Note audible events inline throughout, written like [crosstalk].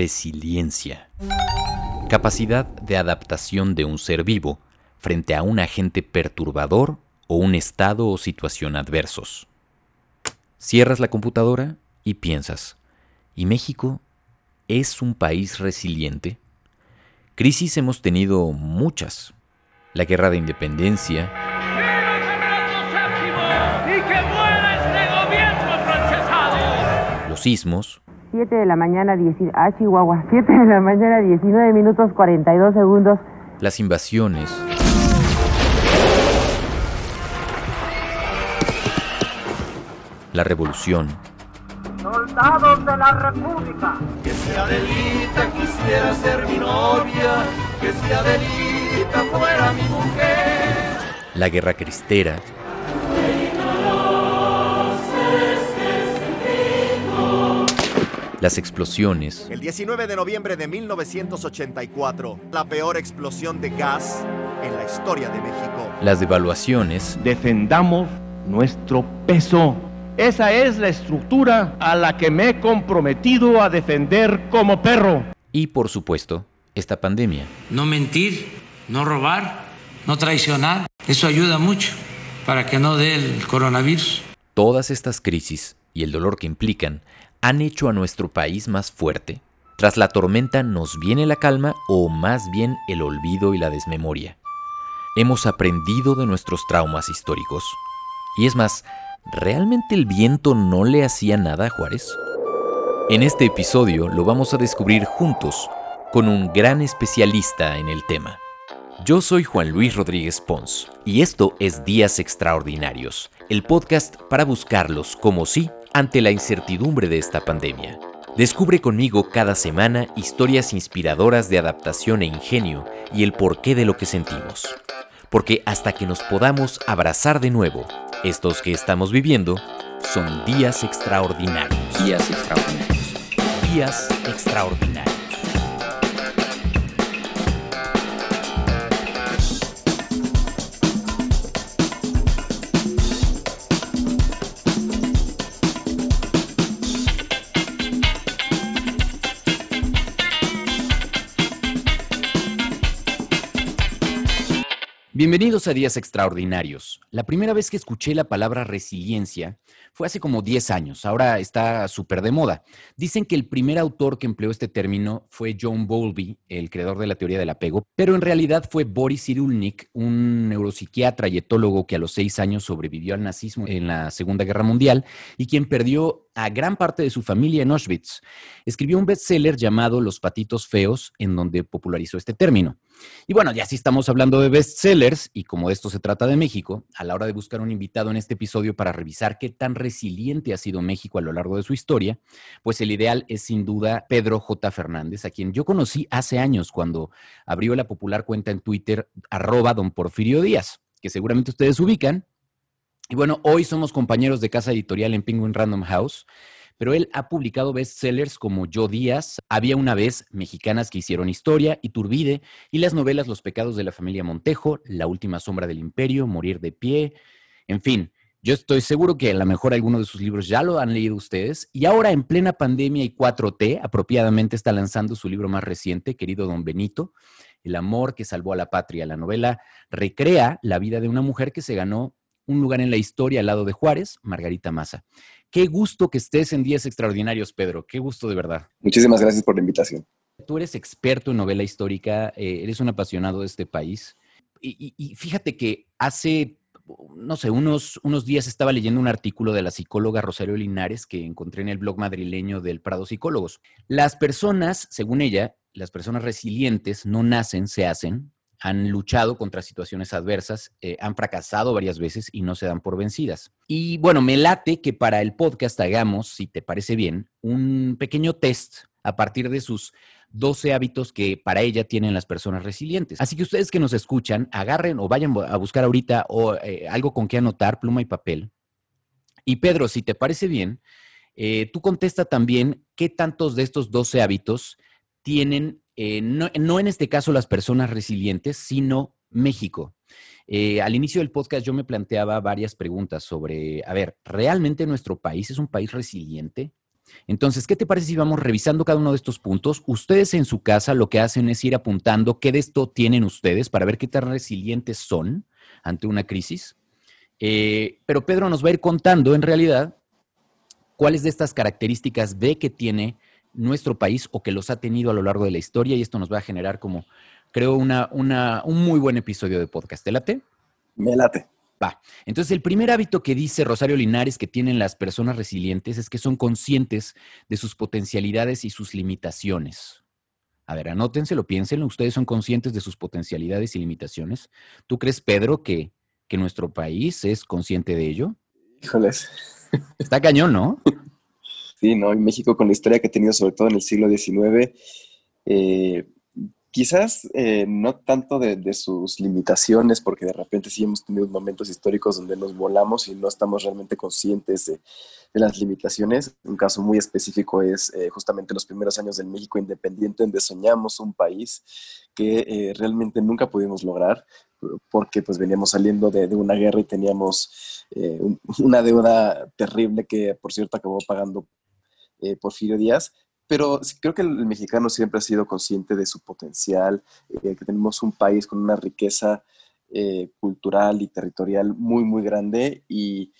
Resiliencia. Capacidad de adaptación de un ser vivo frente a un agente perturbador o un estado o situación adversos. Cierras la computadora y piensas, ¿y México es un país resiliente? Crisis hemos tenido muchas. La guerra de independencia, los sismos, 7 de la mañana, 10, ah, Chihuahua, [laughs] 7 de la mañana, 19 minutos 42 segundos. las invasiones, la revolución, soldados de la República. Que si Adelita quisiera ser mi novia, que si Adelita fuera mi mujer. la guerra cristera, las explosiones, El 19 de noviembre de 1984, la peor explosión de gas en la historia de México. las devaluaciones, defendamos nuestro peso. Esa es la estructura a la que me he comprometido a defender como perro. y por supuesto, esta pandemia. no mentir, no robar, no traicionar. Eso ayuda mucho para que no dé el coronavirus. Todas estas crisis y el dolor que implican han hecho a nuestro país más fuerte. Tras la tormenta nos viene la calma o más bien el olvido y la desmemoria. Hemos aprendido de nuestros traumas históricos. Y es más, ¿realmente el viento no le hacía nada a Juárez? En este episodio lo vamos a descubrir juntos con un gran especialista en el tema. Yo soy Juan Luis Rodríguez Pons y esto es Días Extraordinarios, el podcast para buscarlos como sí ante la incertidumbre de esta pandemia. Descubre conmigo cada semana historias inspiradoras de adaptación e ingenio y el porqué de lo que sentimos. Porque hasta que nos podamos abrazar de nuevo, estos que estamos viviendo son días extraordinarios. Días extraordinarios. Días extraordinarios. Bienvenidos a Días Extraordinarios. La primera vez que escuché la palabra resiliencia fue hace como 10 años, ahora está súper de moda. Dicen que el primer autor que empleó este término fue John Bowlby, el creador de la teoría del apego, pero en realidad fue Boris Cyrulnik, un neuropsiquiatra y etólogo que a los 6 años sobrevivió al nazismo en la Segunda Guerra Mundial y quien perdió a gran parte de su familia en Auschwitz. Escribió un bestseller llamado Los patitos feos, en donde popularizó este término. Y bueno, ya si estamos hablando de bestsellers, y como esto se trata de México, a la hora de buscar un invitado en este episodio para revisar qué tan resiliente ha sido México a lo largo de su historia, pues el ideal es sin duda Pedro J. Fernández, a quien yo conocí hace años cuando abrió la popular cuenta en Twitter, arroba don Porfirio Díaz, que seguramente ustedes ubican. Y bueno, hoy somos compañeros de casa editorial en Penguin Random House pero él ha publicado bestsellers como Yo Díaz, Había una vez, Mexicanas que hicieron historia, Iturbide, y las novelas Los pecados de la familia Montejo, La última sombra del imperio, Morir de pie, en fin. Yo estoy seguro que a lo mejor alguno de sus libros ya lo han leído ustedes. Y ahora, en plena pandemia y 4T, apropiadamente está lanzando su libro más reciente, querido Don Benito, El amor que salvó a la patria. La novela recrea la vida de una mujer que se ganó un lugar en la historia al lado de Juárez, Margarita Maza. Qué gusto que estés en Días Extraordinarios, Pedro. Qué gusto de verdad. Muchísimas gracias por la invitación. Tú eres experto en novela histórica, eh, eres un apasionado de este país. Y, y, y, fíjate que hace, no sé, unos, unos días estaba leyendo un artículo de la psicóloga Rosario Linares que encontré en el blog madrileño del Prado Psicólogos. Las personas, según ella, las personas resilientes no nacen, se hacen, han luchado contra situaciones adversas, eh, han fracasado varias veces y no se dan por vencidas. Y bueno, me late que para el podcast hagamos, si te parece bien, un pequeño test a partir de sus 12 hábitos que para ella tienen las personas resilientes. Así que ustedes que nos escuchan, agarren o vayan a buscar ahorita o, eh, algo con que anotar, pluma y papel. Y Pedro, si te parece bien, eh, tú contesta también qué tantos de estos 12 hábitos tienen eh, no, en este caso las personas resilientes, sino México. Eh, al inicio del podcast yo me planteaba varias preguntas sobre, a ver, ¿realmente nuestro país es un país resiliente? Entonces, ¿qué te parece si vamos revisando cada uno de estos puntos? Ustedes en su casa lo que hacen es ir apuntando qué de esto tienen ustedes para ver qué tan resilientes son ante una crisis. Eh, pero Pedro nos va a ir contando en realidad cuáles de estas características ve que tiene nuestro país o que los ha tenido a lo largo de la historia y esto nos va a generar como, creo, una, una, un muy buen episodio de podcast. ¿Te late? Me late. Va. Entonces, el primer hábito que dice Rosario Linares que tienen las personas resilientes es que son conscientes de sus potencialidades y sus limitaciones. A ver, anótenselo, piénsenlo. Ustedes son conscientes de sus potencialidades y limitaciones. ¿Tú crees, Pedro, que, que nuestro país es consciente de ello? Híjoles. Está cañón, ¿no? [laughs] Sí, ¿no? En México, con la historia que ha tenido, sobre todo en el siglo XIX, eh, quizás eh, no tanto de, sus limitaciones, porque de repente sí hemos tenido momentos históricos donde nos volamos y no estamos realmente conscientes de, las limitaciones. Un caso muy específico es eh, justamente los primeros años del México independiente, donde soñamos un país que realmente nunca pudimos lograr, porque pues veníamos saliendo de, de una guerra y teníamos una deuda terrible que, por cierto, acabó pagando eh, Porfirio Díaz, pero creo que el, mexicano siempre ha sido consciente de su potencial, eh, que tenemos un país con una riqueza eh, cultural y territorial muy, muy grande y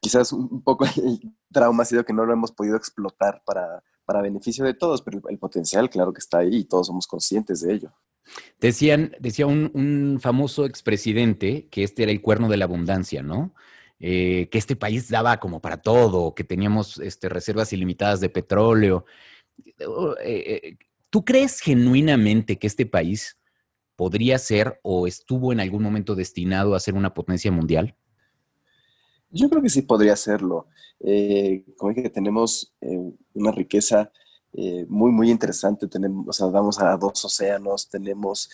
quizás un poco [laughs] el trauma ha sido que no lo hemos podido explotar para, para beneficio de todos, pero el, potencial claro que está ahí y todos somos conscientes de ello. Decían, decía un, un famoso expresidente que este era el cuerno de la abundancia, ¿no? Eh, que este país daba como para todo, que teníamos este, reservas ilimitadas de petróleo. Eh, eh, ¿Tú crees genuinamente que este país podría ser o estuvo en algún momento destinado a ser una potencia mundial? Yo creo que sí podría serlo. como que tenemos una riqueza muy, muy interesante. Tenemos, o sea, damos a dos océanos, tenemos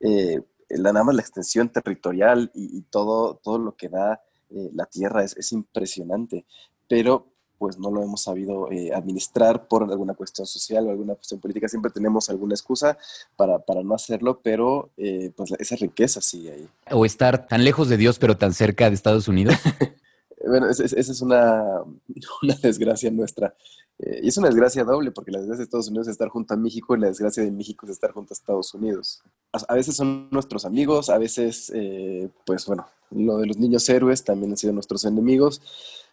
la, nada más la extensión territorial y, y, todo, todo lo que da eh, la tierra es, impresionante, pero pues no lo hemos sabido eh, administrar por alguna cuestión social o alguna cuestión política. Siempre tenemos alguna excusa para, no hacerlo, pero eh, pues esa riqueza sigue ahí. O estar tan lejos de Dios, pero tan cerca de Estados Unidos. [laughs] bueno, esa es una, [laughs] una desgracia nuestra. Eh, y es una desgracia doble, porque la desgracia de Estados Unidos es estar junto a México y la desgracia de México es estar junto a Estados Unidos. A, veces son nuestros amigos, a veces, eh, pues bueno, lo de los niños héroes también han sido nuestros enemigos,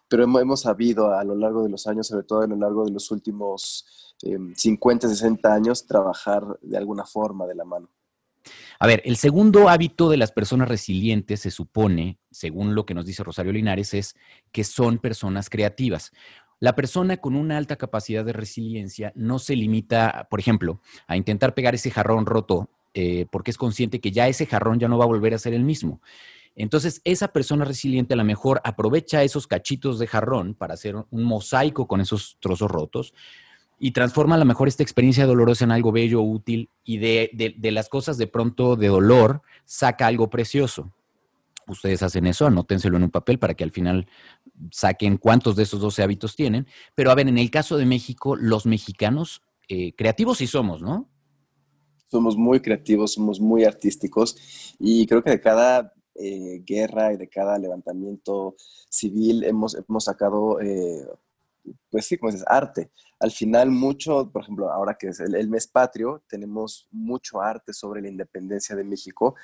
pero hemos, sabido a lo largo de los años, sobre todo a lo largo de los últimos 50, eh, 60 años, trabajar de alguna forma de la mano. A ver, el segundo hábito de las personas resilientes se supone, según lo que nos dice Rosario Linares, es que son personas creativas. La persona con una alta capacidad de resiliencia no se limita, por ejemplo, a intentar pegar ese jarrón roto eh, porque es consciente que ya ese jarrón ya no va a volver a ser el mismo. Entonces, esa persona resiliente a lo mejor aprovecha esos cachitos de jarrón para hacer un mosaico con esos trozos rotos y transforma a lo mejor esta experiencia dolorosa en algo bello, útil y de, de las cosas de pronto de dolor saca algo precioso. Ustedes hacen eso, anótenselo en un papel para que al final saquen cuántos de esos 12 hábitos tienen. Pero a ver, en el caso de México, los mexicanos eh, creativos sí somos, ¿no? Somos muy creativos, somos muy artísticos y creo que de cada eh, guerra y de cada levantamiento civil hemos, hemos sacado, eh, pues sí, como dices, arte. Al final mucho, por ejemplo, ahora que es el, mes patrio, tenemos mucho arte sobre la independencia de México,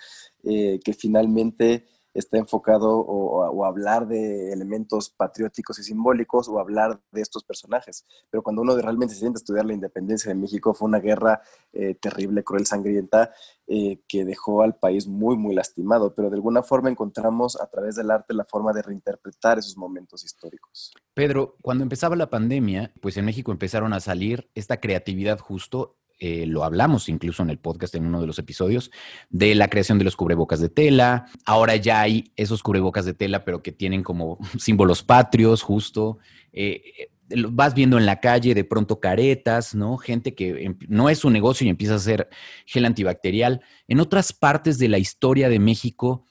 que finalmente está enfocado o, hablar de elementos patrióticos y simbólicos o hablar de estos personajes. Pero cuando uno realmente se siente a estudiar la independencia de México, fue una guerra eh, terrible, cruel, sangrienta, eh, que dejó al país muy, muy lastimado. Pero de alguna forma encontramos a través del arte la forma de reinterpretar esos momentos históricos. Pedro, cuando empezaba la pandemia, pues en México empezaron a salir esta creatividad justo eh, lo hablamos incluso en el podcast en uno de los episodios, de la creación de los cubrebocas de tela. Ahora ya hay esos cubrebocas de tela, pero que tienen como [laughs] símbolos patrios, justo. Eh, eh, vas viendo en la calle de pronto caretas, ¿no? Gente que em, no es su negocio y empieza a hacer gel antibacterial. En otras partes de la historia de México,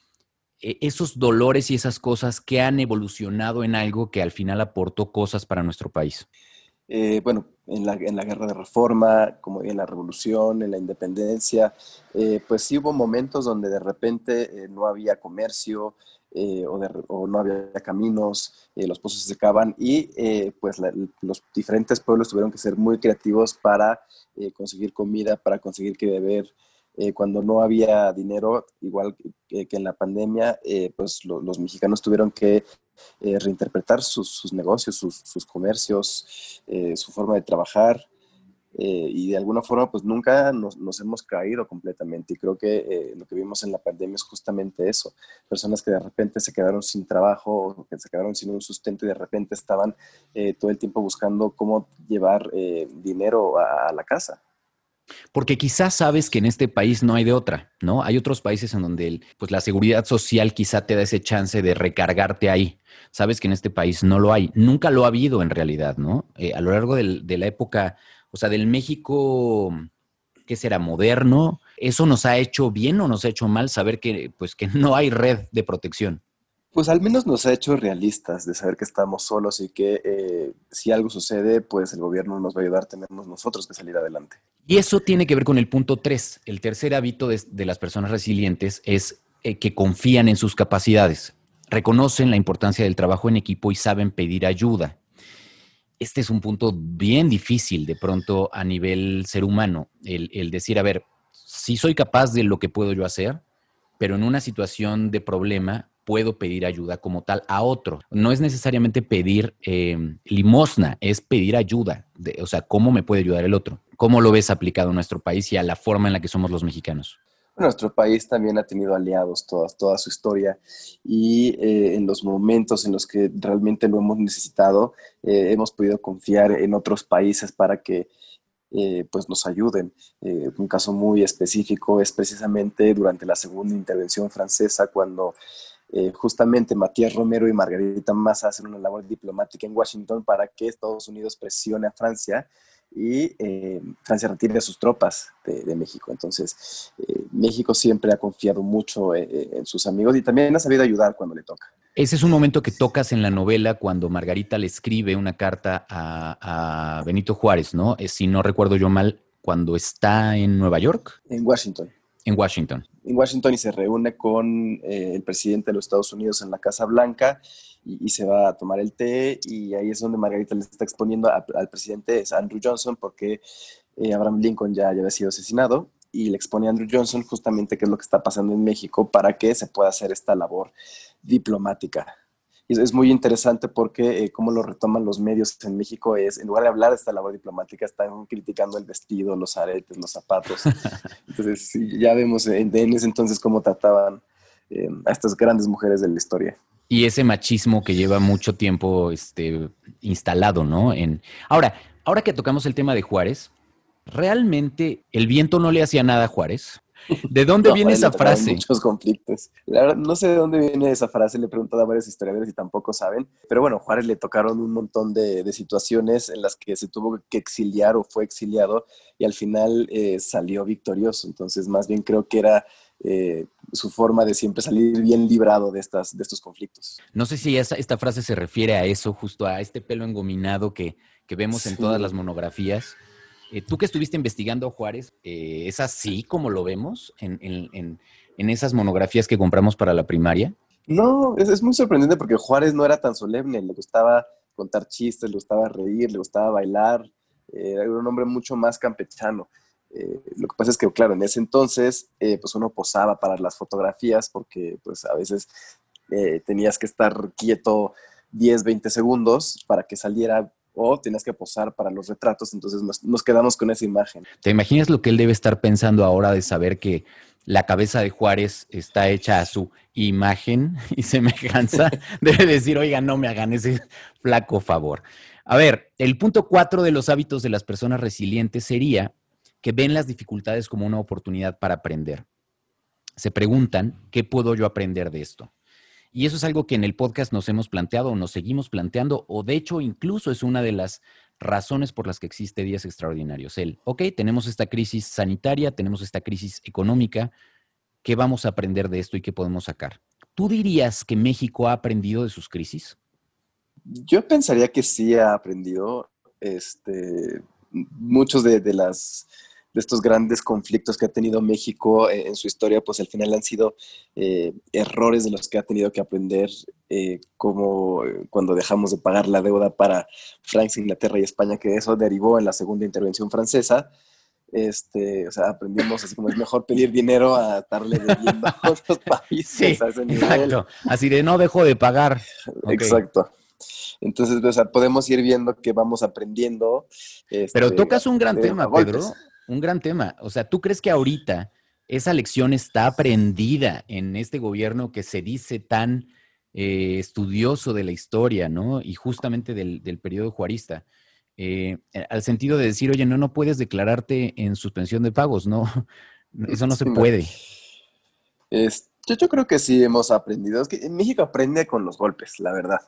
esos dolores y esas cosas que han evolucionado en algo que al final aportó cosas para nuestro país. Eh, bueno, en la, en la, guerra de reforma, como en la revolución, en la independencia, eh, pues sí hubo momentos donde de repente eh, no había comercio, o, no había caminos, los pozos se secaban y pues los diferentes pueblos tuvieron que ser muy creativos para conseguir comida, para conseguir que beber. cuando no había dinero, igual que, en la pandemia, pues los mexicanos tuvieron que reinterpretar sus, negocios, sus comercios, su forma de trabajar. Eh, y de alguna forma pues nunca nos, hemos caído completamente y creo que eh, lo que vimos en la pandemia es justamente eso, personas que de repente se quedaron sin trabajo o que se quedaron sin un sustento y de repente estaban eh, todo el tiempo buscando cómo llevar dinero a, la casa. Porque quizás sabes que en este país no hay de otra, ¿no? Hay otros países en donde pues, la seguridad social quizá te da ese chance de recargarte ahí. Sabes que en este país no lo hay. Nunca lo ha habido en realidad, ¿no? a lo largo de la época o sea, del México, ¿qué será? Moderno. ¿Eso nos ha hecho bien o nos ha hecho mal saber que, pues, que [laughs] no hay red de protección? Pues al menos nos ha hecho realistas de saber que estamos solos y que eh, si algo sucede, pues el gobierno nos va a ayudar, tenemos nosotros que salir adelante. Y eso tiene que ver con el punto 3. El tercer hábito de, las personas resilientes es eh, que confían en sus capacidades, reconocen la importancia del trabajo en equipo y saben pedir ayuda este es un punto bien difícil de pronto a nivel ser humano, el, decir, a ver, sí soy capaz de lo que puedo yo hacer, pero en una situación de problema puedo pedir ayuda como tal a otro. No es necesariamente pedir em, limosna, es pedir ayuda. o sea, ¿cómo me puede ayudar el otro? ¿Cómo lo ves aplicado en nuestro país y a la forma en la que somos los mexicanos? Nuestro país también ha tenido aliados toda, toda su historia y eh, en los momentos en los que realmente lo hemos necesitado, eh, hemos podido confiar en otros países para que eh, pues nos ayuden. un caso muy específico es precisamente durante la segunda intervención francesa cuando justamente Matías Romero y Margarita Massa hacen una labor diplomática en Washington para que Estados Unidos presione a Francia y eh, Francia retire sus tropas de, México. Entonces, eh, México siempre ha confiado mucho eh, en sus amigos y también ha sabido ayudar cuando le toca. Ese es un momento que tocas en la novela cuando Margarita le escribe una carta a, Benito Juárez, ¿no? si no recuerdo yo mal, cuando está en Nueva York. En Washington. En Washington. En Washington y se reúne con el presidente de los Estados Unidos en la Casa Blanca y, se va a tomar el té y ahí es donde Margarita le está exponiendo al presidente, es Andrew Johnson, porque eh, Abraham Lincoln ya, ya había sido asesinado y le expone a Andrew Johnson justamente qué es lo que está pasando en México para que se pueda hacer esta labor diplomática. Y es muy interesante porque eh, cómo lo retoman los medios en México es, en lugar de hablar de esta labor diplomática, están criticando el vestido, los aretes, los zapatos. [laughs] Entonces, ya vemos en, ese entonces cómo trataban eh, a estas grandes mujeres de la historia y ese machismo que lleva mucho tiempo este, instalado, ¿no? En, ahora, ahora que tocamos el tema de Juárez, ¿realmente el viento no le hacía nada a Juárez? ¿De dónde viene esa frase? Muchos conflictos. La verdad, no sé de dónde viene esa frase, le he preguntado a varios historiadores y tampoco saben. Pero bueno, Juárez le tocaron un montón de, situaciones en las que se tuvo que exiliar o fue exiliado y al final eh, salió victorioso. Entonces, más bien creo que era eh, su forma de siempre salir bien librado de, estas, de estos conflictos. No sé si esta frase se refiere a eso, justo a este pelo engominado que, vemos en todas las monografías. Eh, Tú que estuviste investigando Juárez, eh, ¿es así como lo vemos en, esas monografías que compramos para la primaria? No, es, muy sorprendente porque Juárez no era tan solemne, le gustaba contar chistes, le gustaba reír, le gustaba bailar, era un hombre mucho más campechano. Eh, lo que pasa es que, claro, en ese entonces, eh, pues uno posaba para las fotografías porque, pues a veces eh, tenías que estar quieto 10, 20 segundos para que saliera o tenías que posar para los retratos, entonces nos, quedamos con esa imagen. ¿Te imaginas lo que él debe estar pensando ahora de saber que la cabeza de Juárez está hecha a su imagen [laughs] y semejanza? [laughs] debe decir, oiga, no me hagan ese flaco favor. A ver, el punto cuatro de los hábitos de las personas resilientes sería que ven las dificultades como una oportunidad para aprender. Se preguntan, ¿qué puedo yo aprender de esto? Y eso es algo que en el podcast nos hemos planteado o nos seguimos planteando, o de hecho incluso es una de las razones por las que existe Días Extraordinarios. El, ok, tenemos esta crisis sanitaria, tenemos esta crisis económica, ¿qué vamos a aprender de esto y qué podemos sacar? ¿Tú dirías que México ha aprendido de sus crisis? Yo pensaría que sí ha aprendido. Este, muchos de, las de estos grandes conflictos que ha tenido México en, su historia, pues al final han sido eh, errores de los que ha tenido que aprender, eh, como cuando dejamos de pagar la deuda para Francia, Inglaterra y España, que eso derivó en la segunda intervención francesa. Este, o sea, aprendimos así como es mejor pedir dinero a estarle debiendo a [laughs] otros países a ese nivel. Exacto. Así de no dejo de pagar. Exacto. Entonces, o sea, podemos ir viendo que vamos aprendiendo. Pero este, tocas un gran tema, Pedro un gran tema. O sea, ¿tú crees que ahorita esa lección está aprendida en este gobierno que se dice tan eh, estudioso de la historia, ¿no? Y justamente del, periodo juarista. Eh, al sentido de decir, oye, no, no puedes declararte en suspensión de pagos, ¿no? [laughs] Eso no se puede. yo, yo, creo que sí hemos aprendido. Es que en México aprende con los golpes, la verdad.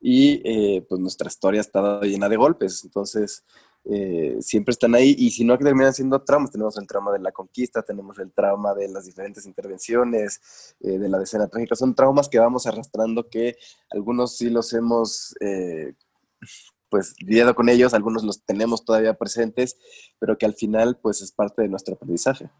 Y eh, pues nuestra historia estado llena de golpes. Entonces, eh, siempre están ahí y si no que terminan siendo traumas, tenemos el trauma de la conquista, tenemos el trauma de las diferentes intervenciones, eh, de la decena trágica, son traumas que vamos arrastrando que algunos sí los hemos eh, pues lidiado con ellos, algunos los tenemos todavía presentes, pero que al final pues es parte de nuestro aprendizaje.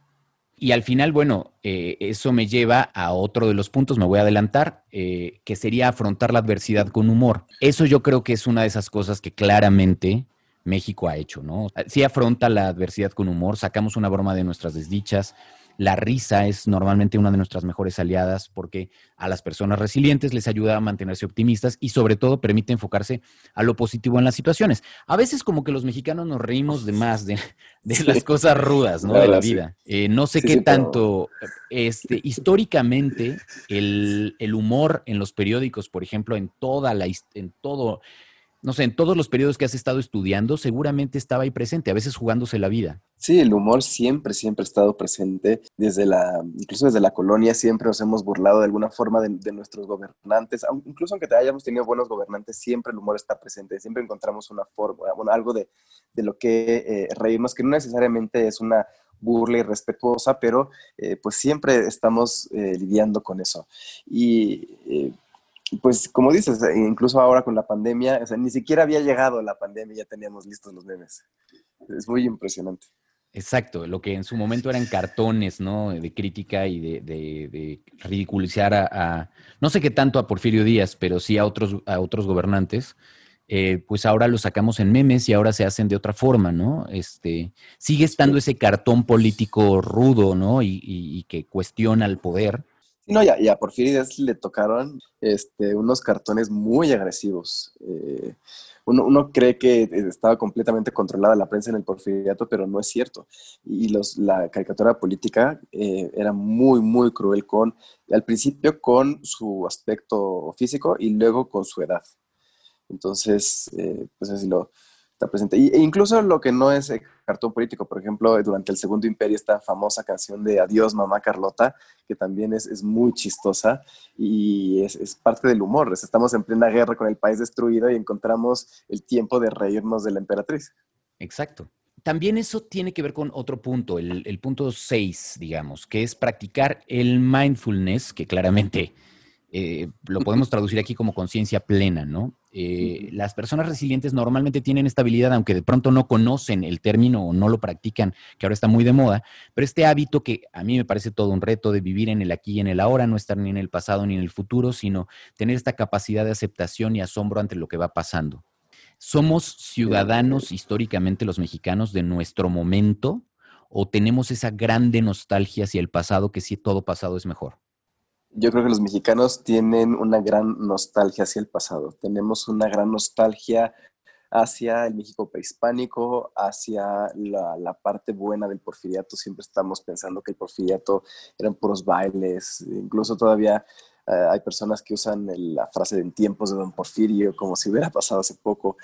Y al final, bueno, eso me lleva a otro de los puntos, me voy a adelantar, que sería afrontar la adversidad con humor. Eso yo creo que es una de esas cosas que claramente México ha hecho, ¿no? Sí afronta la adversidad con humor, sacamos una broma de nuestras desdichas. La risa es normalmente una de nuestras mejores aliadas porque a las personas resilientes les ayuda a mantenerse optimistas y sobre todo permite enfocarse a lo positivo en las situaciones. A veces como que los mexicanos nos reímos de más de, las cosas rudas, ¿no? de la vida. Eh, no sé qué tanto, este, históricamente el, el, humor en los periódicos, por ejemplo, en toda la, en todo no sé, en todos los periodos que has estado estudiando, seguramente estaba ahí presente, a veces jugándose la vida. Sí, el humor siempre, siempre ha estado presente. Desde la, incluso desde la colonia siempre nos hemos burlado de alguna forma de, nuestros gobernantes. Incluso aunque hayamos tenido buenos gobernantes, siempre el humor está presente. Siempre encontramos una forma, bueno, algo de, lo que eh, reírnos, que no necesariamente es una burla irrespetuosa, pero eh, pues siempre estamos eh, lidiando con eso. Y pues como dices, incluso ahora con la pandemia, o sea, ni siquiera había llegado la pandemia y ya teníamos listos los memes. Es muy impresionante. Exacto, lo que en su momento eran cartones, ¿no? De crítica y de, ridiculizar a, no sé qué tanto a Porfirio Díaz, pero sí a otros, a otros gobernantes, eh, pues ahora lo sacamos en memes y ahora se hacen de otra forma, ¿no? Este, sigue estando ese cartón político rudo, ¿no? y que cuestiona el poder, no, ya, ya, por Porfirio le tocaron este, unos cartones muy agresivos. Eh, uno, cree que estaba completamente controlada la prensa en el porfiriato, pero no es cierto. Y los, la caricatura política eh, era muy, muy cruel con, al principio con su aspecto físico y luego con su edad. Entonces, eh, pues así lo, está presente. e incluso lo que no es cartón político, por ejemplo, durante el Segundo Imperio, esta famosa canción de Adiós, mamá Carlota, que también es, es muy chistosa y es, es, parte del humor. Estamos en plena guerra con el país destruido y encontramos el tiempo de reírnos de la emperatriz. Exacto. También eso tiene que ver con otro punto, el, el punto 6, digamos, que es practicar el mindfulness, que claramente eh, lo podemos traducir aquí como conciencia plena, ¿no? Eh, las personas resilientes normalmente tienen estabilidad, aunque de pronto no conocen el término o no lo practican, que ahora está muy de moda, pero este hábito que a mí me parece todo un reto de vivir en el aquí y en el ahora, no estar ni en el pasado ni en el futuro, sino tener esta capacidad de aceptación y asombro ante lo que va pasando. ¿Somos ciudadanos históricamente los mexicanos de nuestro momento o tenemos esa grande nostalgia hacia el pasado que si todo pasado es mejor? Yo creo que los mexicanos tienen una gran nostalgia hacia el pasado. Tenemos una gran nostalgia hacia el México prehispánico, hacia la, parte buena del porfiriato. Siempre estamos pensando que el porfiriato eran puros bailes. Incluso todavía eh, hay personas que usan la frase de en tiempos de Don Porfirio como si hubiera pasado hace poco.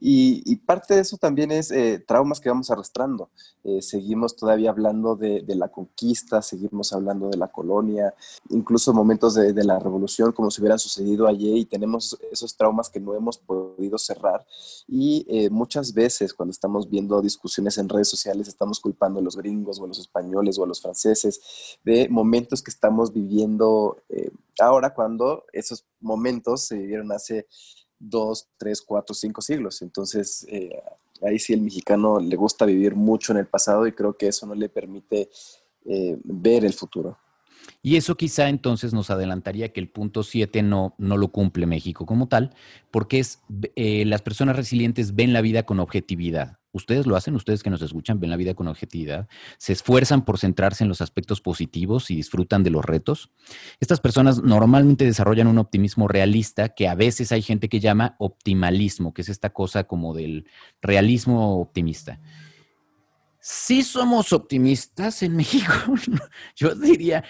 Y, parte de eso también es eh, traumas que vamos arrastrando. Eh, seguimos todavía hablando de, la conquista, seguimos hablando de la colonia, incluso momentos de, la revolución como si hubieran sucedido ayer y tenemos esos traumas que no hemos podido cerrar. Y eh, muchas veces cuando estamos viendo discusiones en redes sociales estamos culpando a los gringos o a los españoles o a los franceses de momentos que estamos viviendo ahora cuando esos momentos se vivieron hace dos, tres, cuatro, cinco siglos. Entonces, eh, ahí sí el mexicano le gusta vivir mucho en el pasado y creo que eso no le permite eh, ver el futuro. Y eso quizá entonces nos adelantaría que el punto 7 no, no lo cumple México como tal, porque es eh, las personas resilientes ven la vida con objetividad. Ustedes lo hacen, ustedes que nos escuchan, ven la vida con objetividad, se esfuerzan por centrarse en los aspectos positivos y disfrutan de los retos. Estas personas normalmente desarrollan un optimismo realista que a veces hay gente que llama optimalismo, que es esta cosa como del realismo optimista sí somos optimistas en [laughs] México. Yo diría,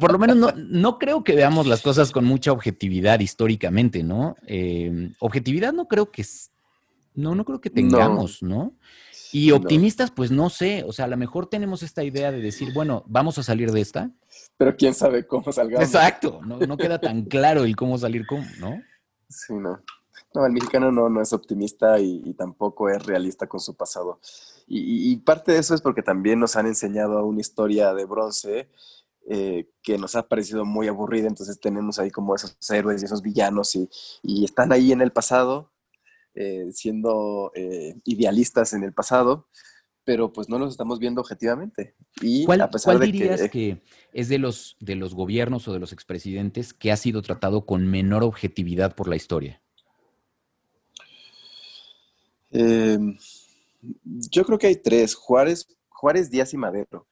por lo menos no, creo que veamos las cosas con mucha objetividad históricamente, ¿no? Em, objetividad no creo que, no, no creo que tengamos, ¿no? Y optimistas, pues no sé, o sea, a lo mejor tenemos esta idea de decir, bueno, vamos a salir de esta. Pero quién sabe cómo salgamos. Exacto, no, no queda tan claro el cómo salir, cómo, ¿no? Sí, no. No, el mexicano no, no es optimista y, tampoco es realista con su pasado. Y, parte de eso es porque también nos han enseñado una historia de bronce eh, que nos ha parecido muy aburrida, entonces tenemos ahí como esos héroes y esos villanos y, están ahí en el pasado, eh, siendo eh, idealistas en el pasado, pero pues no los estamos viendo objetivamente. Y ¿Cuál, a pesar de dirías que, que, es de los, de los gobiernos o de los expresidentes que ha sido tratado con menor objetividad por la historia? Em, yo creo que hay tres, Juárez, Juárez, Díaz y Madero.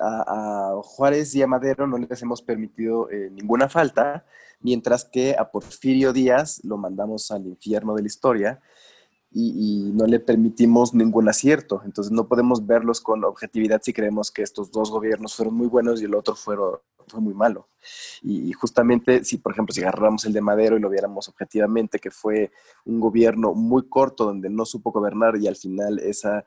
A, Juárez y a Madero no les hemos permitido eh, ninguna falta, mientras que a Porfirio Díaz lo mandamos al infierno de la historia y, no le permitimos ningún acierto. Entonces no podemos verlos con objetividad si creemos que estos dos gobiernos fueron muy buenos y el otro fue muy malo. Y, justamente si, por ejemplo, si agarramos el de Madero y lo viéramos objetivamente, que fue un gobierno muy corto donde no supo gobernar y al final esa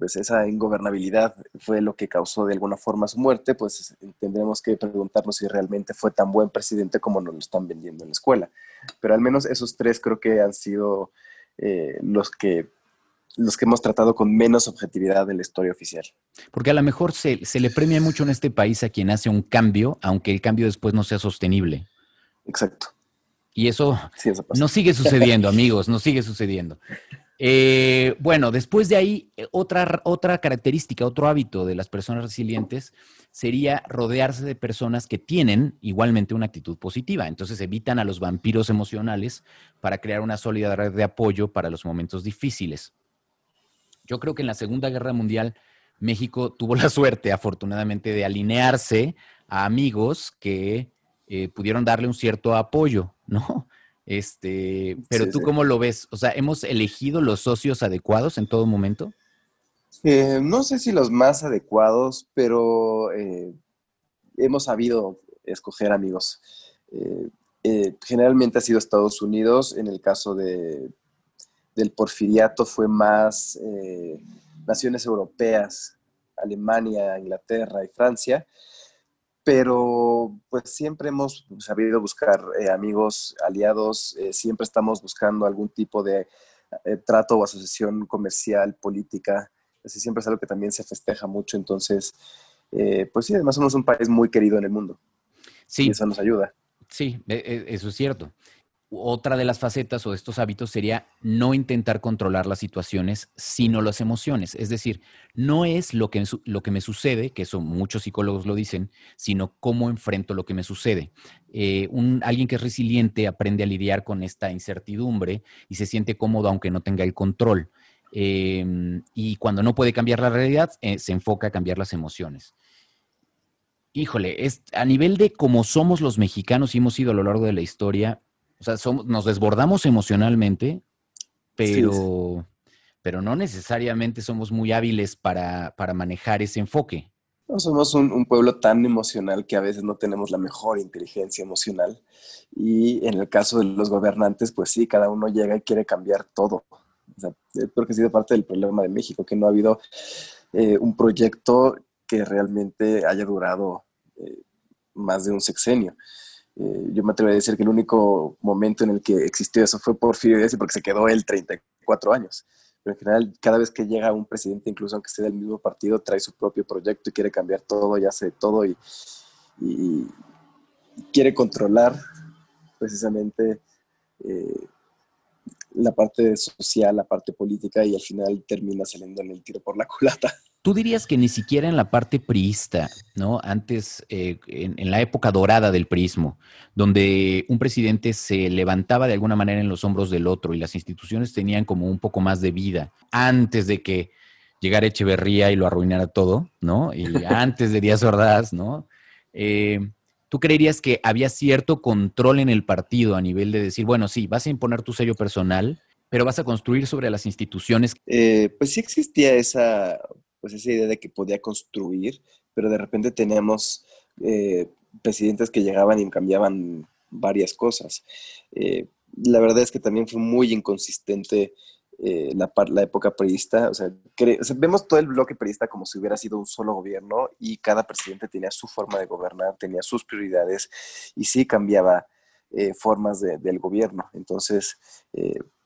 pues esa ingobernabilidad fue lo que causó de alguna forma su muerte, pues tendremos que preguntarnos si realmente fue tan buen presidente como nos lo están vendiendo en la escuela. Pero al menos esos tres creo que han sido eh, los, que, los que hemos tratado con menos objetividad en la historia oficial. Porque a lo mejor se, le premia mucho en este país a quien hace un cambio, aunque el cambio después no sea sostenible. Exacto. Y eso, no sigue sucediendo, amigos, no sigue sucediendo. Eh, bueno, después de ahí, eh, otra, otra característica, otro hábito de las personas resilientes sería rodearse de personas que tienen igualmente una actitud positiva. Entonces evitan a los vampiros emocionales para crear una sólida red de apoyo para los momentos difíciles. Yo creo que en la Segunda Guerra Mundial México tuvo la suerte, afortunadamente, de alinearse a amigos que eh, pudieron darle un cierto apoyo, ¿no? Este, pero tú cómo lo ves? O sea, ¿hemos elegido los socios adecuados en todo momento? Eh, no sé si los más adecuados, pero eh, hemos sabido escoger amigos. Eh, generalmente ha sido Estados Unidos, en el caso de, del porfiriato fue más naciones europeas, Alemania, Inglaterra y Francia, pero pues siempre hemos sabido buscar amigos, aliados, siempre estamos buscando algún tipo de trato o asociación comercial, política, Así siempre es algo que también se festeja mucho. Entonces, eh, pues sí, además somos un país muy querido en el mundo. Sí. Y eso nos ayuda. Sí, e, e, eso es cierto. Otra de las facetas o de estos hábitos sería no intentar controlar las situaciones, sino las emociones. Es decir, no es lo que, lo que me sucede, que eso muchos psicólogos lo dicen, sino cómo enfrento lo que me sucede. Eh, un, alguien que es resiliente aprende a lidiar con esta incertidumbre y se siente cómodo aunque no tenga el control. Em, y cuando no puede cambiar la realidad, eh, se enfoca a cambiar las emociones. Híjole, es, a nivel de cómo somos los mexicanos y hemos sido a lo largo de la historia, o sea, somos, nos desbordamos emocionalmente, pero, pero no necesariamente somos muy hábiles para, manejar ese enfoque. No somos un, un, pueblo tan emocional que a veces no tenemos la mejor inteligencia emocional. Y en el caso de los gobernantes, pues sí, cada uno llega y quiere cambiar todo. O sea, creo que ha sido parte del problema de México, que no ha habido eh, un proyecto que realmente haya durado eh, más de un sexenio. Eh, yo me atrevo a decir que el único momento en el que existió eso fue por Díaz porque se quedó él 34 años. Pero en general, cada vez que llega un presidente, incluso aunque sea del mismo partido, trae su propio proyecto y quiere cambiar todo y hace todo y, y quiere controlar precisamente la parte social, la parte política y al final termina saliendo en el tiro por la culata. Tú dirías que ni siquiera en la parte priista, ¿no? Antes, eh, en, en, la época dorada del priismo, donde un presidente se levantaba de alguna manera en los hombros del otro y las instituciones tenían como un poco más de vida, antes de que llegara Echeverría y lo arruinara todo, ¿no? Y [laughs] antes de Díaz Ordaz, ¿no? Eh, ¿Tú creerías que había cierto control en el partido a nivel de decir, bueno, sí, vas a imponer tu sello personal, pero vas a construir sobre las instituciones? Eh, pues sí existía esa, pues esa idea de que podía construir, pero de repente teníamos eh, presidentes que llegaban y cambiaban varias cosas. Eh, la verdad es que también fue muy inconsistente eh, la, la, época periodista, o sea, vemos todo el bloque periodista como si hubiera sido un solo gobierno y cada presidente tenía su forma de gobernar, tenía sus prioridades y sí cambiaba formas de, del gobierno. Entonces,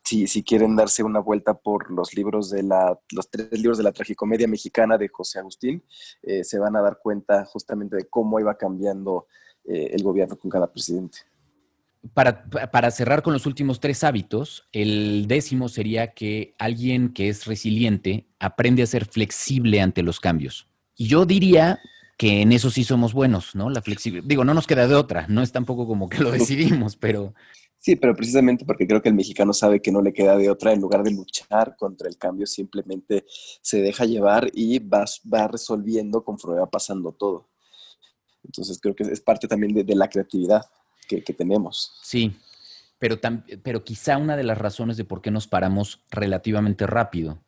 si, si, quieren darse una vuelta por los libros de la, los tres libros de la tragicomedia mexicana de José Agustín, eh, se van a dar cuenta justamente de cómo iba cambiando eh, el gobierno con cada presidente para, para, cerrar con los últimos tres hábitos, el décimo sería que alguien que es resiliente aprende a ser flexible ante los cambios. Y yo diría que en eso sí somos buenos, ¿no? La flexibilidad. Digo, no nos queda de otra, no es tampoco como que lo [laughs] decidimos, pero... Sí, pero precisamente porque creo que el mexicano sabe que no le queda de otra, en lugar de luchar contra el cambio, simplemente se deja llevar y va, va resolviendo conforme va pasando todo. Entonces creo que es parte también de, de la creatividad que, que tenemos. Sí, pero, tam, pero quizá una de las razones de por qué nos paramos relativamente rápido.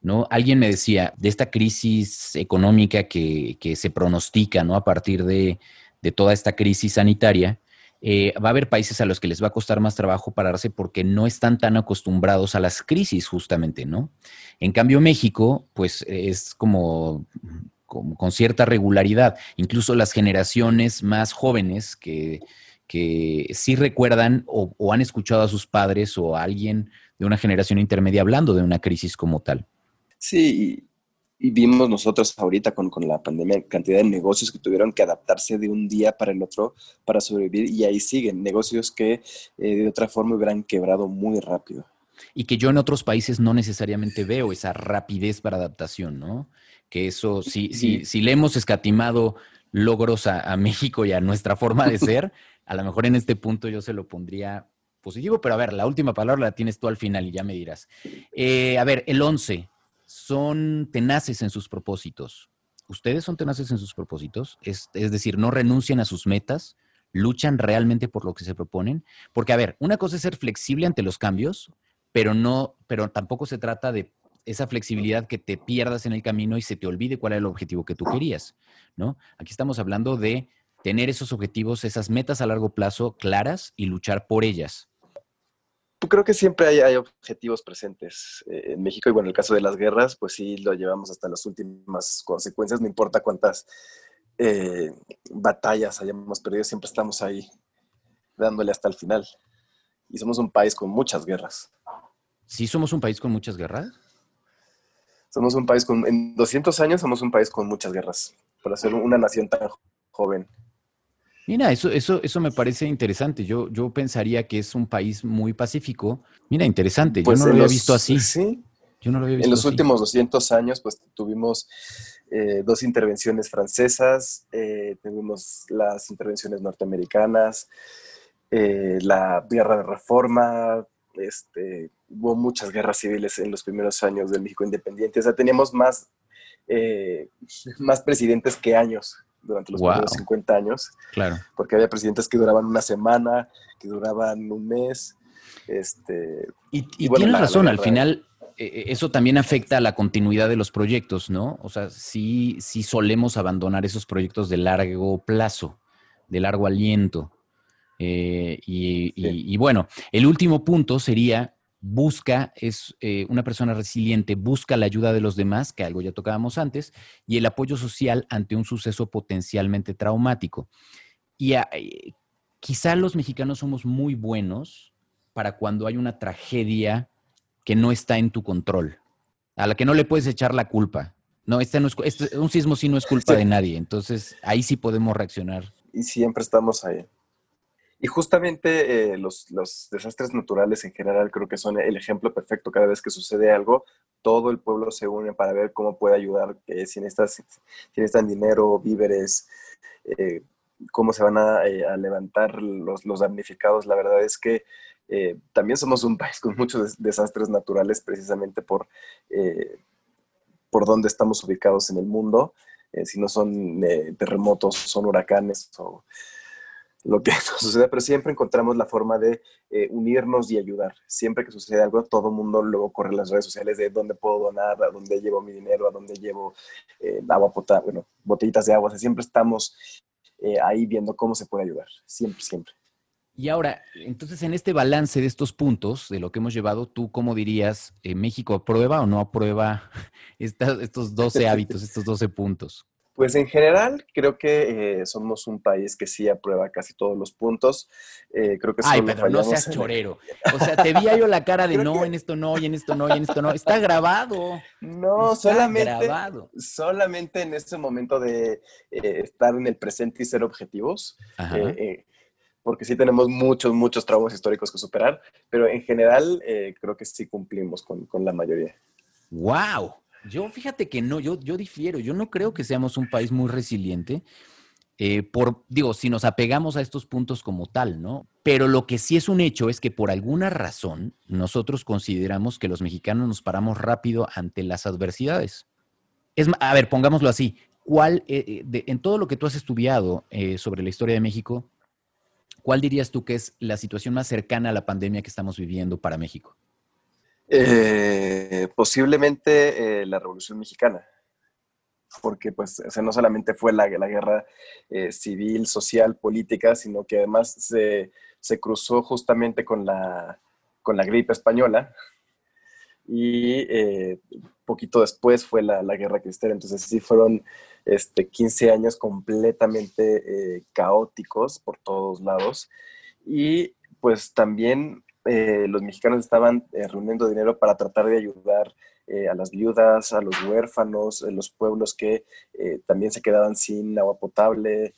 ¿No? Alguien me decía de esta crisis económica que, que se pronostica ¿no? a partir de, de toda esta crisis sanitaria, eh, va a haber países a los que les va a costar más trabajo pararse porque no están tan acostumbrados a las crisis justamente, ¿no? En cambio, México, pues es como, con cierta regularidad. Incluso las generaciones más jóvenes que que sí recuerdan o, o, han escuchado a sus padres o a alguien de una generación intermedia hablando de una crisis como tal. Sí, y, vimos nosotros ahorita con, con, la pandemia cantidad de negocios que tuvieron que adaptarse de un día para el otro para sobrevivir y ahí siguen, negocios que eh, de otra forma hubieran quebrado muy rápido. Y que yo en otros países no necesariamente veo esa rapidez para adaptación, ¿no? Que eso, si, si, si le hemos escatimado logros a, a México y a nuestra forma de ser, [laughs] a lo mejor en este punto yo se lo pondría positivo, pero a ver, la última palabra la tienes tú al final y ya me dirás. Eh, a ver, el 11, son tenaces en sus propósitos. ¿Ustedes son tenaces en sus propósitos? Es, es, decir, no renuncian a sus metas, luchan realmente por lo que se proponen. Porque, a ver, una cosa es ser flexible ante los cambios, pero no, pero tampoco se trata de esa flexibilidad que te pierdas en el camino y se te olvide cuál era el objetivo que tú querías, ¿no? Aquí estamos hablando de tener esos objetivos, esas metas a largo plazo claras y luchar por ellas? Creo que siempre hay, hay objetivos presentes eh, en México y bueno, en el caso de las guerras, pues sí lo llevamos hasta las últimas consecuencias, no importa cuántas eh, batallas hayamos perdido, siempre estamos ahí dándole hasta el final. Y somos un país con muchas guerras. ¿Sí somos un país con muchas guerras? Somos un país con, en 200 años somos un país con muchas guerras, para ser una nación tan joven. Mira, eso, eso, eso me parece interesante. Yo, yo pensaría que es un país muy pacífico. Mira, interesante. Pues yo no lo había los, visto así. Sí. Yo no lo había visto En los así. últimos 200 años, pues tuvimos eh, dos intervenciones francesas, eh, tuvimos las intervenciones norteamericanas, eh, la guerra de reforma, este, hubo muchas guerras civiles en los primeros años del México independiente. O sea, teníamos más, [laughs] más presidentes que años durante los Wow. primeros 50 años, Claro. porque había presidentes que duraban una semana, que duraban un mes. Este, Y, y Y bueno, tienes la- la razón, al final eh, eso también afecta a la continuidad de los proyectos, ¿no? O sea, sí, sí solemos abandonar esos proyectos de largo plazo, de largo aliento. Eh, y, y- Sí. y bueno, el último punto sería busca, es eh, una persona resiliente, busca la ayuda de los demás, que algo ya tocábamos antes, y el apoyo social ante un suceso potencialmente traumático. Y ah, eh, quizá los mexicanos somos muy buenos para cuando hay una tragedia que no está en tu control, a la que no le puedes echar la culpa. No, este no es, este- un sismo sí no es culpa Sí. de nadie, entonces ahí sí podemos reaccionar. y siempre estamos ahí. Y justamente eh, los, los, desastres naturales en general creo que son el ejemplo perfecto. Cada vez que sucede algo, todo el pueblo se une para ver cómo puede ayudar, eh, si, necesitan, si necesitan dinero, víveres, eh, cómo se van a, eh, a levantar los, los, damnificados. La verdad es que eh, también somos un país con muchos desastres naturales precisamente por, por dónde estamos ubicados en el mundo. si no son terremotos, son huracanes o lo que [laughs] sucede, pero siempre encontramos la forma de eh, unirnos y ayudar. Siempre que sucede algo, todo el mundo luego corre las redes sociales de dónde puedo donar, a dónde llevo mi dinero, a dónde llevo eh, agua potable, bueno, botellitas de agua. O sea, siempre estamos eh, ahí viendo cómo se puede ayudar. Siempre, siempre. Y ahora, entonces, en este balance de estos puntos, de lo que hemos llevado, ¿tú cómo dirías, México aprueba o no aprueba [laughs] estos 12 hábitos, [laughs] estos 12 puntos? Pues en general creo que eh, somos un país que sí aprueba casi todos los puntos. Eh, creo que Ay, Pedro, no seas chorero. [laughs] O sea, te vi yo la cara de no, en esto no, y en esto no, y en esto no. Está grabado. No, solamente, grabado. solamente en este momento de eh, estar en el presente y ser objetivos. porque sí tenemos muchos, muchos traumas históricos que superar, pero en general creo que sí cumplimos con, con la mayoría. ¡Wow! Yo fíjate que no, yo, yo difiero, yo no creo que seamos un país muy resiliente. Eh, por, digo, si nos apegamos a estos puntos como tal, ¿no? Pero lo que sí es un hecho es que por alguna razón nosotros consideramos que los mexicanos nos paramos rápido ante las adversidades. Es, a ver, pongámoslo así, ¿cuál, eh, eh, en todo lo que tú has estudiado sobre la historia de México, cuál dirías tú que es la situación más cercana a la pandemia que estamos viviendo para México? Eh, posiblemente eh, la Revolución Mexicana, porque pues no solamente fue la, guerra eh, civil, social, política, sino que además se, se cruzó justamente con la, con la gripe española. Y poquito después fue la, la, guerra cristera, entonces sí fueron este, 15 años completamente caóticos por todos lados. Y pues también eh, los mexicanos estaban eh, reuniendo dinero para tratar de ayudar eh, a las viudas, a los huérfanos, los pueblos que también se quedaban sin agua potable,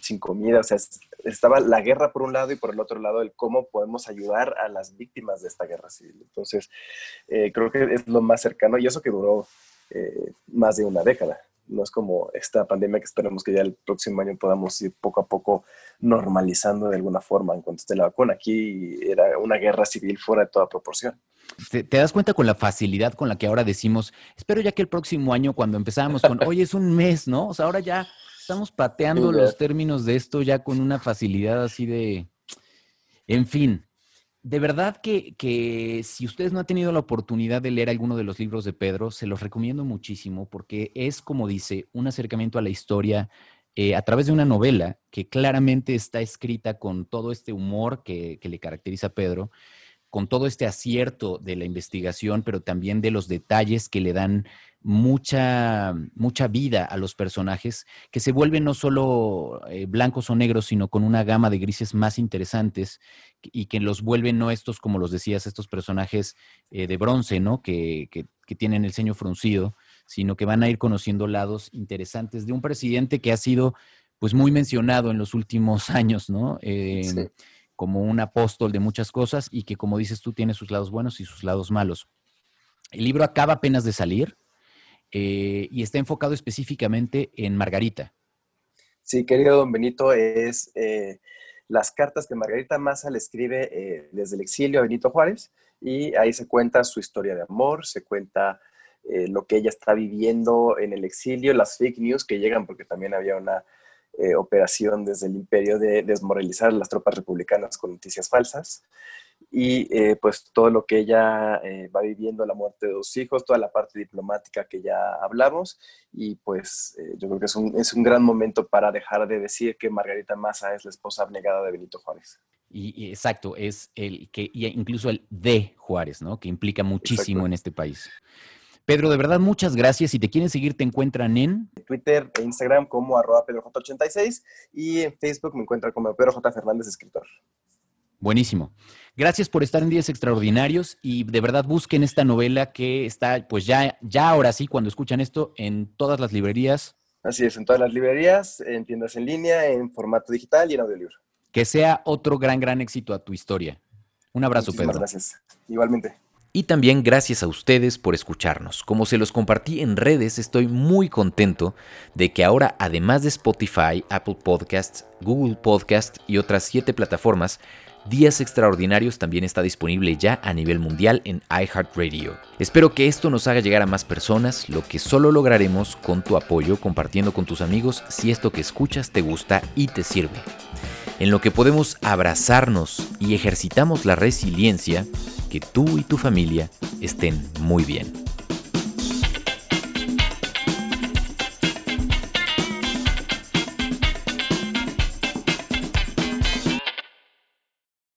sin comida. O sea, estaba la guerra por un lado y por el otro lado el cómo podemos ayudar a las víctimas de esta guerra civil. Entonces, creo que es lo más cercano y eso que duró más de una década no es como esta pandemia que esperemos que ya el próximo año podamos ir poco a poco normalizando de alguna forma en cuanto esté la vacuna. Aquí era una guerra civil fuera de toda proporción. ¿Te, das cuenta con la facilidad con la que ahora decimos, espero ya que el próximo año cuando empezamos con, hoy es un mes, ¿no? O sea, ahora ya estamos pateando los términos de esto ya con una facilidad así de, en fin, de verdad que, si ustedes no han tenido la oportunidad de leer alguno de los libros de Pedro, se los recomiendo muchísimo porque es, como dice, un acercamiento a la historia eh, a través de una novela que claramente está escrita con todo este humor que, que le caracteriza a Pedro, con todo este acierto de la investigación, pero también de los detalles que le dan mucha, mucha vida a los personajes, que se vuelven no solo eh, blancos o negros, sino con una gama de grises más interesantes y que los vuelven no estos, como los decías, estos personajes eh, de bronce, ¿no? Que, que, tienen el ceño fruncido, sino que van a ir conociendo lados interesantes de un presidente que ha sido pues muy mencionado en los últimos [laughs] años, ¿no? Em, como un apóstol de muchas cosas y que, como dices tú, tiene sus lados buenos y sus lados malos. El libro acaba apenas de salir, eh, y está enfocado específicamente en Margarita. Sí, querido don Benito, es eh, las cartas que Margarita Massa le escribe eh, desde el exilio a Benito Juárez y ahí se cuenta su historia de amor, se cuenta lo que ella está viviendo en el exilio, las fake news que llegan porque también había una operación desde el imperio de desmoralizar las tropas republicanas con noticias falsas y eh, pues todo lo que ella eh, va viviendo, la muerte de dos hijos, toda la parte diplomática que ya hablamos y pues eh, yo creo que es un, es un, gran momento para dejar de decir que Margarita Massa es la esposa abnegada de Benito Juárez. Y, exacto, es el que incluso el de Juárez, ¿no? Que implica muchísimo en este país. Pedro, de verdad, muchas gracias. Si te quieren seguir, te encuentran en Twitter e Instagram como arroba PedroJ86 y en Facebook me encuentran como Pedro J. Fernández, escritor. Buenísimo. Gracias por estar en Días Extraordinarios y de verdad busquen esta novela que está, pues ya, ya ahora sí, cuando escuchan esto, en todas las librerías. Así es, en todas las librerías, en tiendas en línea, en formato digital y en audiolibro. Que sea otro gran, gran éxito a tu historia. Un abrazo, Muchísimas Pedro. gracias. Igualmente. Y también gracias a ustedes por escucharnos. Como se los compartí en redes, estoy muy contento de que ahora, además de Spotify, Apple Podcasts, Google Podcasts y otras siete plataformas, Días Extraordinarios también está disponible ya a nivel mundial en iHeartRadio. Espero que esto nos haga llegar a más personas, lo que solo lograremos con tu apoyo compartiendo con tus amigos si esto que escuchas te gusta y te sirve. En lo que podemos abrazarnos y ejercitamos la resiliencia, que tú y tu familia estén muy bien.